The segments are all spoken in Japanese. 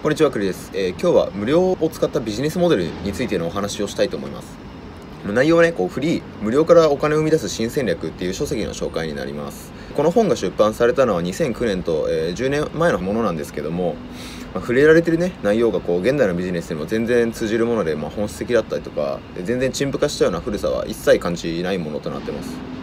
こんにちは、クリです、えー、今日は無料を使ったビジネスモデルについてのお話をしたいと思います。内容はね、こうフリー、無料からお金を生み出す新戦略っていう書籍の紹介になります。この本が出版されたのは2009年と、えー、10年前のものなんですけども、まあ、触れられてるね、内容がこう現代のビジネスにも全然通じるもので、まあ、本質的だったりとか、全然陳腐化したような古さは一切感じないものとなってます。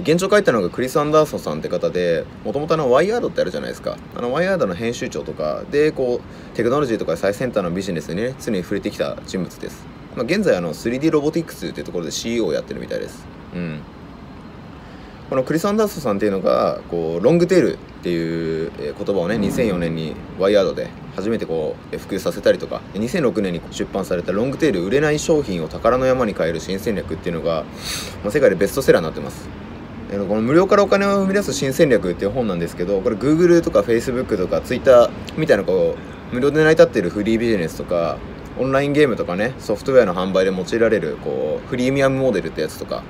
現状書いたのがクリス・アンダーソンさんって方でもともとあのワイヤードってあるじゃないですか。あのワイヤードの編集長とかでこうテクノロジーとか最先端のビジネスにね常に触れてきた人物です、まあ、現在あの 3D ロボティクスっていうところで CEO をやってるみたいです。うん。このクリス・アンダーソンさんっていうのがこうロングテールっていう言葉をね2004年にワイヤードで初めてこう普及させたりとか2006年に出版されたロングテール売れない商品を宝の山に変える新戦略っていうのが、まあ、世界でベストセラーになってますこの無料からお金を生み出す新戦略っていう本なんですけどこれ Google とか Facebook とか Twitter みたいなこう無料で成り立っているフリービジネスとかオンラインゲームとかねソフトウェアの販売で用いられるこうフリーミアムモデルってやつとか。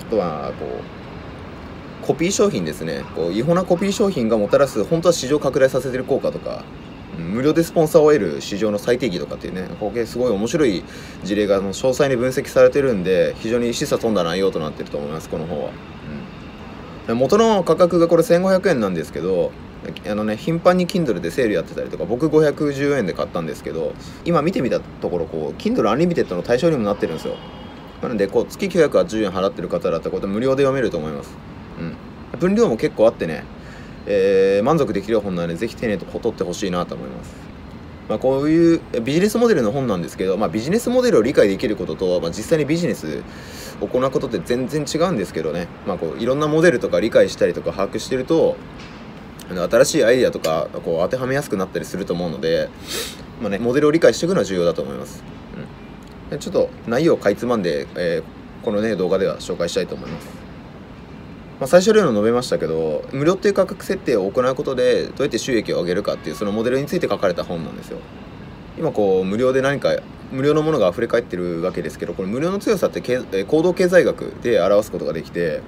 あとはこうコピー商品ですね。こう違法なコピー商品がもたらす本当は市場拡大させてる効果とか。無料でスポンサーを得る市場の最適とかっていうねここすごい面白い事例が詳細に分析されてるんで非常に示唆飛んだ内容となってると思いますこの本は。元の価格がこれ1500円なんですけどあのね頻繁に Kindle でセールやってたりとか僕510円で買ったんですけど今見てみたところこう Kindle Unlimited の対象にもなってるんですよ。なのでこう月980円払ってる方だったらこれ無料で読めると思います。うん。分量も結構あってね、えー、満足できる本なのでぜひ丁寧と取ってほしいなと思います。まあ、こういうビジネスモデルの本なんですけど、まあ、ビジネスモデルを理解できることと、まあ、実際にビジネスを行うことって全然違うんですけどね、まあ、こういろんなモデルとか理解したりとか把握してると新しいアイデアとかこう当てはめやすくなったりすると思うので、まあね、モデルを理解していくのは重要だと思います、うん、ちょっと内容をかいつまんで、えー、このね動画では紹介したいと思います。まあ、最初例の述べましたけど無料っていう価格設定を行うことでどうやって収益を上げるかっていうそのモデルについて書かれた本なんですよ。今こう無料で何か無料のものが溢れ返ってるわけですけどこれ無料の強さって行動経済学で表すことができて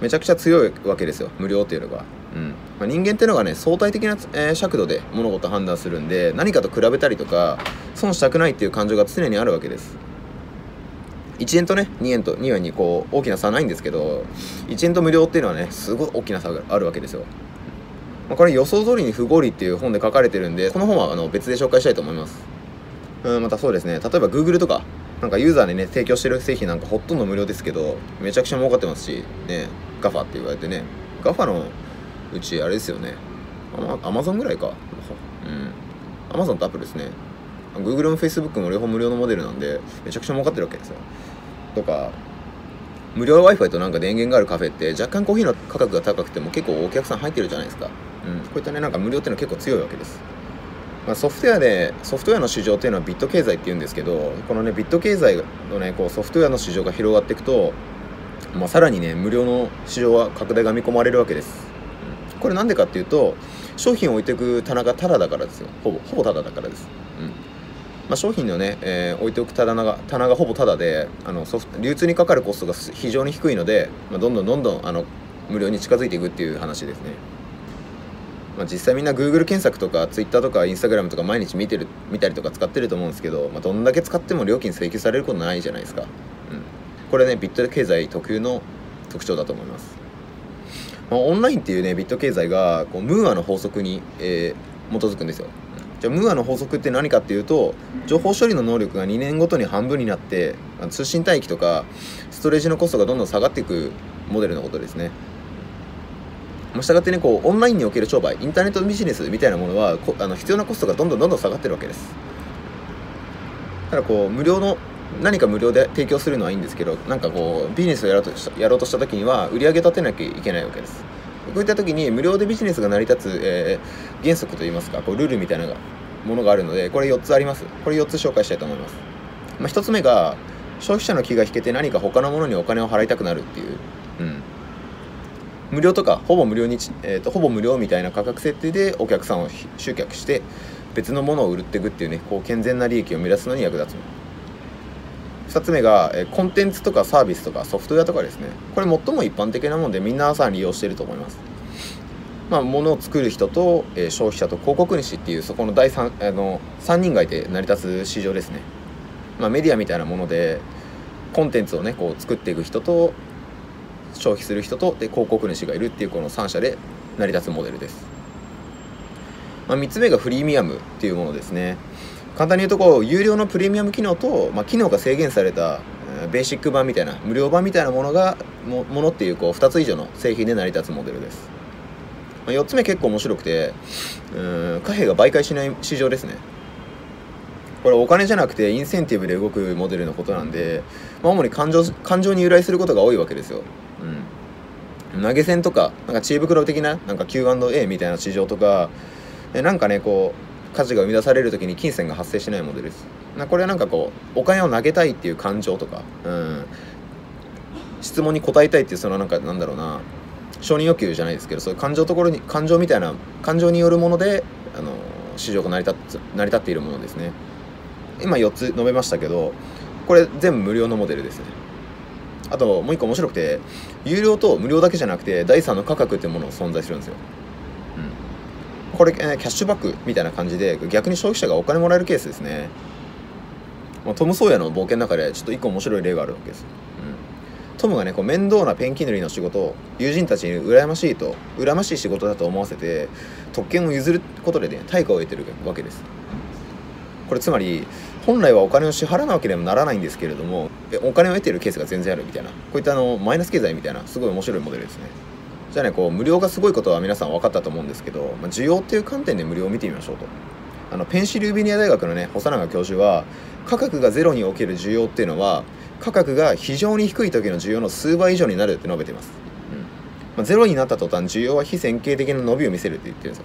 めちゃくちゃ強いわけですよ。無料っていうのが、うん。まあ、人間っていうのがね相対的な、えー、尺度で物事を判断するんで何かと比べたりとか損したくないっていう感情が常にあるわけです。1円とね2円と2円にこう大きな差ないんですけど1円と無料っていうのはねすごい大きな差があるわけですよ、まあ、これ予想通りに不合理っていう本で書かれてるんでこの本はあの別で紹介したいと思います。うんまたそうですね。例えば Google とかなんかユーザーにね提供してる製品なんかほとんど無料ですけどめちゃくちゃ儲かってますしね GAFA って言われてね。GAFA のうちあれですよね。アマゾンぐらいか。うん。アマゾンとアップルですね。Google も Facebook も両方無料のモデルなんでめちゃくちゃ儲かってるわけですよ。とか無料 Wi-Fi となんか電源があるカフェって若干コーヒーの価格が高くても結構お客さん入ってるじゃないですか、うん、こういったねなんか無料っていうのは結構強いわけです、まあ、ソフトウェアでソフトウェアの市場っていうのはビット経済っていうんですけどこのねビット経済のねこうソフトウェアの市場が広がっていくと、まあ、さらにね無料の市場は拡大が見込まれるわけです、うん、これなんでかっていうと商品を置いていく棚がタダだからですよ。ほぼほぼタダだからです、うん。まあ、商品のね、えー、置いておく棚が棚がほぼタダであのソフ流通にかかるコストが非常に低いので、まあ、どんどんどんどんあの無料に近づいていくっていう話ですね、まあ、実際みんな Google 検索とか Twitter とか Instagram とか毎日見てる見たりとか使ってると思うんですけど、まあ、どんだけ使っても料金請求されることないじゃないですか、うん、これねビット経済特有の特徴だと思います、まあ、オンラインっていうねビット経済がこうムーアの法則に、えー、基づくんですよ。じゃあムーアの法則って何かっていうと情報処理の能力が2年ごとに半分になって通信帯域とかストレージのコストがどんどん下がっていくモデルのことですね。したがってねこうオンラインにおける商売インターネットビジネスみたいなものはあの必要なコストがどんどんどんどん下がってるわけです。ただこう無料の何か無料で提供するのはいいんですけどなんかこうビジネスをやろうとしたやろうとした時には売り上げ立てなきゃいけないわけです。こういった時に無料でビジネスが成り立つ、えー、原則といいますかこうルールみたいなものがあるのでこれ4つあります。これ4つ紹介したいと思います、まあ、1つ目が消費者の気が引けて何か他のものにお金を払いたくなるっていう、うん、無料とかほぼ無料に、えーと、ほぼ無料みたいな価格設定でお客さんを集客して別のものを売っていくっていうねこう健全な利益を目指すのに役立つ2つ目が、えコンテンツとかサービスとかソフトウェアとかですね。これ最も一般的なものでみんなさん利用していると思います。まあ、物を作る人と、えー、消費者と広告主っていうそこの第 3, あの3人がいて成り立つ市場ですね、まあ、メディアみたいなものでコンテンツをねこう作っていく人と消費する人とで広告主がいるっていうこの3社で成り立つモデルです、まあ、3つ目がフリーミアムっていうものですね。簡単に言うとこう有料のプレミアム機能と、まあ、機能が制限されたベーシック版みたいな無料版みたいなものがもものっていうこう2つ以上の製品で成り立つモデルです。まあ4つ目結構面白くてうん貨幣が媒介しない市場ですね。これお金じゃなくてインセンティブで動くモデルのことなんで、まあ、主に感情感情に由来することが多いわけですよ、うん、投げ銭とかなんか知恵袋的ななんか Q&A みたいな市場とかなんかねこう価値が生み出される時に金銭が発生しないモデルです。なこれはなんかこうお金を投げたいっていう感情とか、うん、質問に答えたいっていうそのなんかなんだろうな承認欲求じゃないですけどそういう感情ところに感情みたいな感情によるものであの市場が成り立つ成り立っているものですね。今4つ述べましたけどこれ全部無料のモデルですね。あともう一個面白くて有料と無料だけじゃなくて第3の価格っていうものが存在するんですよ、うん、これ、えー、キャッシュバックみたいな感じで逆に消費者がお金もらえるケースですね、まあ、トム・ソーヤの冒険の中でちょっと一個面白い例があるわけです。うん。トムがねこう面倒なペンキ塗りの仕事を友人たちに羨ましいと羨ましい仕事だと思わせて特権を譲ることでね対価を得てるわけです。これつまり本来はお金を支払わなければならないんですけれどもお金を得ているケースが全然あるみたいな。こういったあのマイナス経済みたいなすごい面白いモデルですね。じゃあねこう無料がすごいことは皆さん分かったと思うんですけど、まあ、需要っていう観点で無料を見てみましょうと。あのペンシルベニア大学のね細永教授は価格がゼロにおける需要っていうのは価格が非常に低い時の需要の数倍以上になるって述べています、うん。まあ、ゼロになった途端需要は非線形的な伸びを見せるって言ってるんですよ。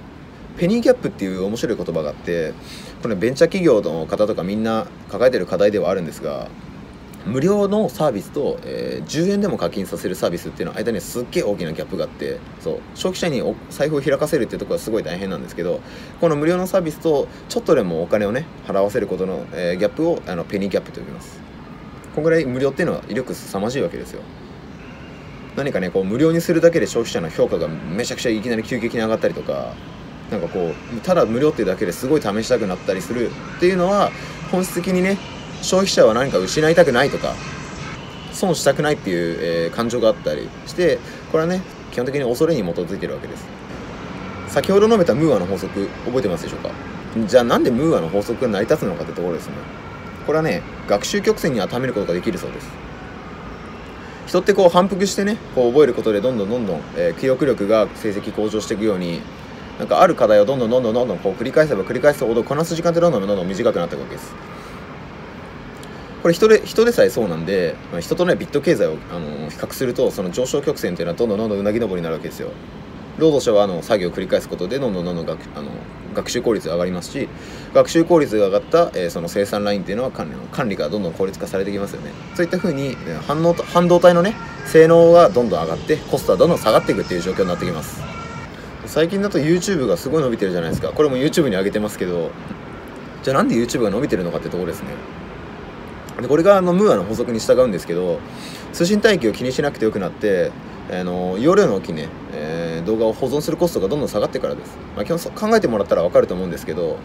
ペニーギャップっていう面白い言葉があってこれベンチャー企業の方とかみんな抱えてる課題ではあるんですが無料のサービスと、えー、10円でも課金させるサービスっていうのは間にすっげえ大きなギャップがあってそう消費者にお財布を開かせるっていうところはすごい大変なんですけどこの無料のサービスとちょっとでもお金をね払わせることの、えー、ギャップをあのペニーギャップと呼びます。こんぐらい無料っていうのは威力凄まじいわけですよ。何かねこう無料にするだけで消費者の評価がめちゃくちゃいきなり急激に上がったりとかなんかこうただ無料っていうだけですごい試したくなったりするっていうのは本質的にね消費者は何か失いたくないとか損したくないっていう、えー、感情があったりしてこれはね基本的に恐れに基づいてるわけです。先ほど述べたムーアの法則覚えてますでしょうか？じゃあなんでムーアの法則が成り立つのかってところですね。これはね学習曲線に当てはめることができるそうです。人ってこう反復してねこう覚えることでどんどんどんどん、えー、記憶力が成績向上していくようになんかある課題をどんどんどんどんどんどんこう繰り返せば繰り返すほどこなす時間ってどんどんどんどん短くなっていくわけです。これ人で人でさえそうなんで人とねビット経済をあの比較するとその上昇曲線っていうのはどんどんどんどんうなぎ登りになるわけですよ。労働者はあの作業を繰り返すことでどんどんどんどん学あの学習効率が上がりますし学習効率が上がった、えー、その生産ラインっていうのは管理の管理がどんどん効率化されてきますよね。そういったふうに反応半導体のね性能がどんどん上がってコストはどんどん下がっていくっていう状況になってきます。最近だと YouTube がすごい伸びてるじゃないですか。これも YouTube に上げてますけどじゃあなんで YouTube が伸びてるのかってところですね。でこれがあのムーアの法則に従うんですけど通信帯域を気にしなくてよくなってあの容量の大きいね、えー、動画を保存するコストがどんどん下がってからです、まあ、基本考えてもらったら分かると思うんですけど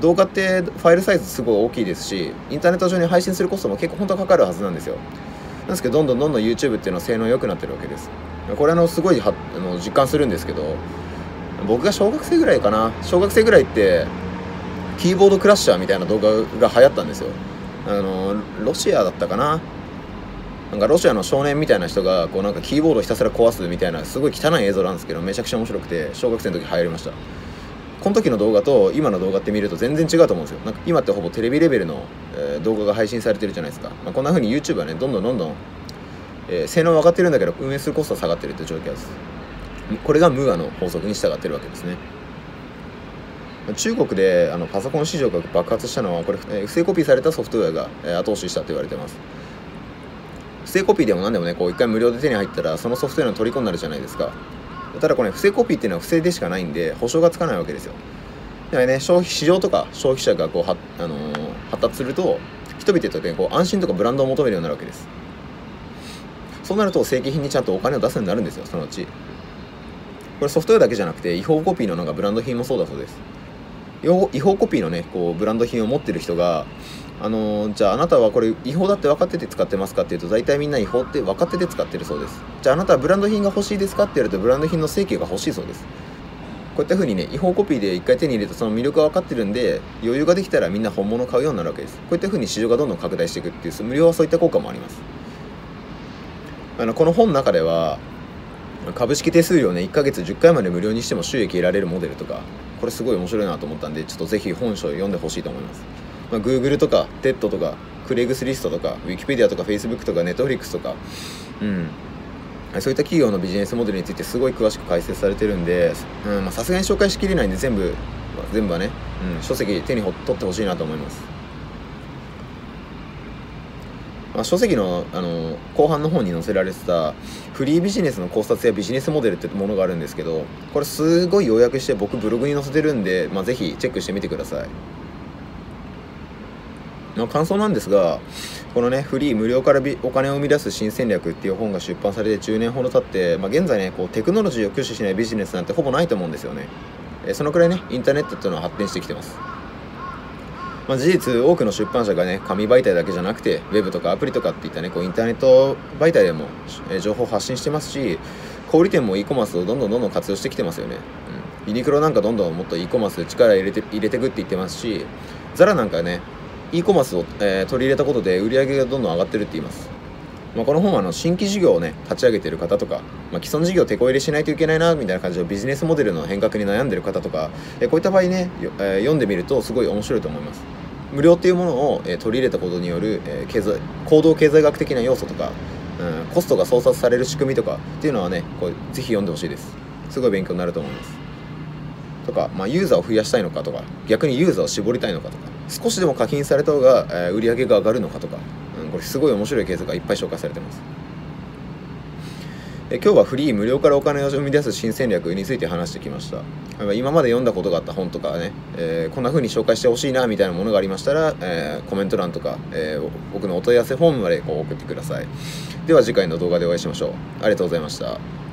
動画ってファイルサイズすごい大きいですしインターネット上に配信するコストも結構本当はかかるはずなんですよ。なんですけどどんどんどんどん YouTube っていうのは性能良くなってるわけです。これあのすごいはあの実感するんですけど僕が小学生ぐらいかな。小学生ぐらいってキーボードクラッシャーみたいな動画が流行ったんですよ。あのロシアだったかな？なんかロシアの少年みたいな人がこうなんかキーボードひたすら壊すみたいなすごい汚い映像なんですけどめちゃくちゃ面白くて小学生の時流行りました。この時の動画と今の動画って見ると全然違うと思うんですよ。なんか今ってほぼテレビレベルの、えー、動画が配信されてるじゃないですか、まあ、こんな風に YouTube はねどんどんどんどん、えー、性能は上がってるんだけど運営するコストは下がってるって状況です。これがムーアの法則に従ってるわけですね。中国であのパソコン市場が爆発したのはこれ、不正コピーされたソフトウェアが、後押ししたと言われてます。不正コピーでも何でもねこう一回無料で手に入ったらそのソフトウェアの虜になるじゃないですか。ただこれ、不正コピーっていうのは不正でしかないんで保証がつかないわけですよ。だからね消費市場とか消費者がこうは、あのー、発達すると人々と、ね、こう安心とかブランドを求めるようになるわけです。そうなると正規品にちゃんとお金を出すようになるんですよそのうち。これソフトウェアだけじゃなくて違法コピーのなんかブランド品もそうだそうです。違法コピーのねこうブランド品を持ってる人があのー、じゃああなたはこれ違法だって分かってて使ってますかっていうと大体みんな違法って分かってて使ってるそうです。じゃああなたはブランド品が欲しいですかって言われるとブランド品の正規が欲しいそうです。こういった風にね違法コピーで一回手に入れたその魅力が分かってるんで余裕ができたらみんな本物買うようになるわけです。こういった風に市場がどんどん拡大していくっていう無料はそういった効果もあります。あのこの本の中では株式手数料ね1ヶ月10回まで無料にしても収益得られるモデルとかこれすごい面白いなと思ったんでちょっとぜひ本書を読んでほしいと思います、まあ、Google とか TED とかクレイグスリストとか Wikipedia とか Facebook とか Netflix とかうん。そういった企業のビジネスモデルについてすごい詳しく解説されてるんでさすがに紹介しきれないんで全部全部はね、うん、書籍手に取ってほしいなと思います。まあ、書籍のあの後半の方に載せられてたフリービジネスの考察やビジネスモデルってものがあるんですけどこれすごい要約して僕ブログに載せてるんで、まあ、ぜひチェックしてみてください、まあ、感想なんですがこのねフリー無料からお金を生み出す新戦略っていう本が出版されて10年ほど経って、まあ、現在ねこうテクノロジーを駆使しないビジネスなんてほぼないと思うんですよね。そのくらいねインターネットっていうのは発展してきてます。まあ、事実多くの出版社がね紙媒体だけじゃなくてウェブとかアプリとかっていったねこうインターネット媒体でも、え、情報発信してますし小売店も e コマースをどんどんどんどん活用してきてますよね、うん、ユニクロなんかどんどんもっと e コマース力入れて入れてくって言ってますしザラなんかね e コマースを、えー、取り入れたことで売り上げがどんどん上がってるって言います。まあ、この本はあの新規事業をね立ち上げてる方とか、まあ、既存事業を手こ入れしないといけないなみたいな感じのビジネスモデルの変革に悩んでる方とか、えこういった場合ね、え、読んでみるとすごい面白いと思います。無料っていうものを、え取り入れたことによる、え経済行動経済学的な要素とか、うん、コストが操作される仕組みとかっていうのはねこうぜひ読んでほしいです。すごい勉強になると思います。とか、まあ、ユーザーを増やしたいのかとか逆にユーザーを絞りたいのかとか少しでも課金された方が、え売り上げが上がるのかとか、これすごい面白いケースがいっぱい紹介されてます。え今日はフリー無料からお金を生み出す。新戦略について話してきました。今まで読んだことがあった本とかね、えー、こんな風に紹介してほしいなみたいなものがありましたら、えー、コメント欄とか、えー、僕のお問い合わせフォームまでこう送ってください。では次回の動画でお会いしましょう。ありがとうございました。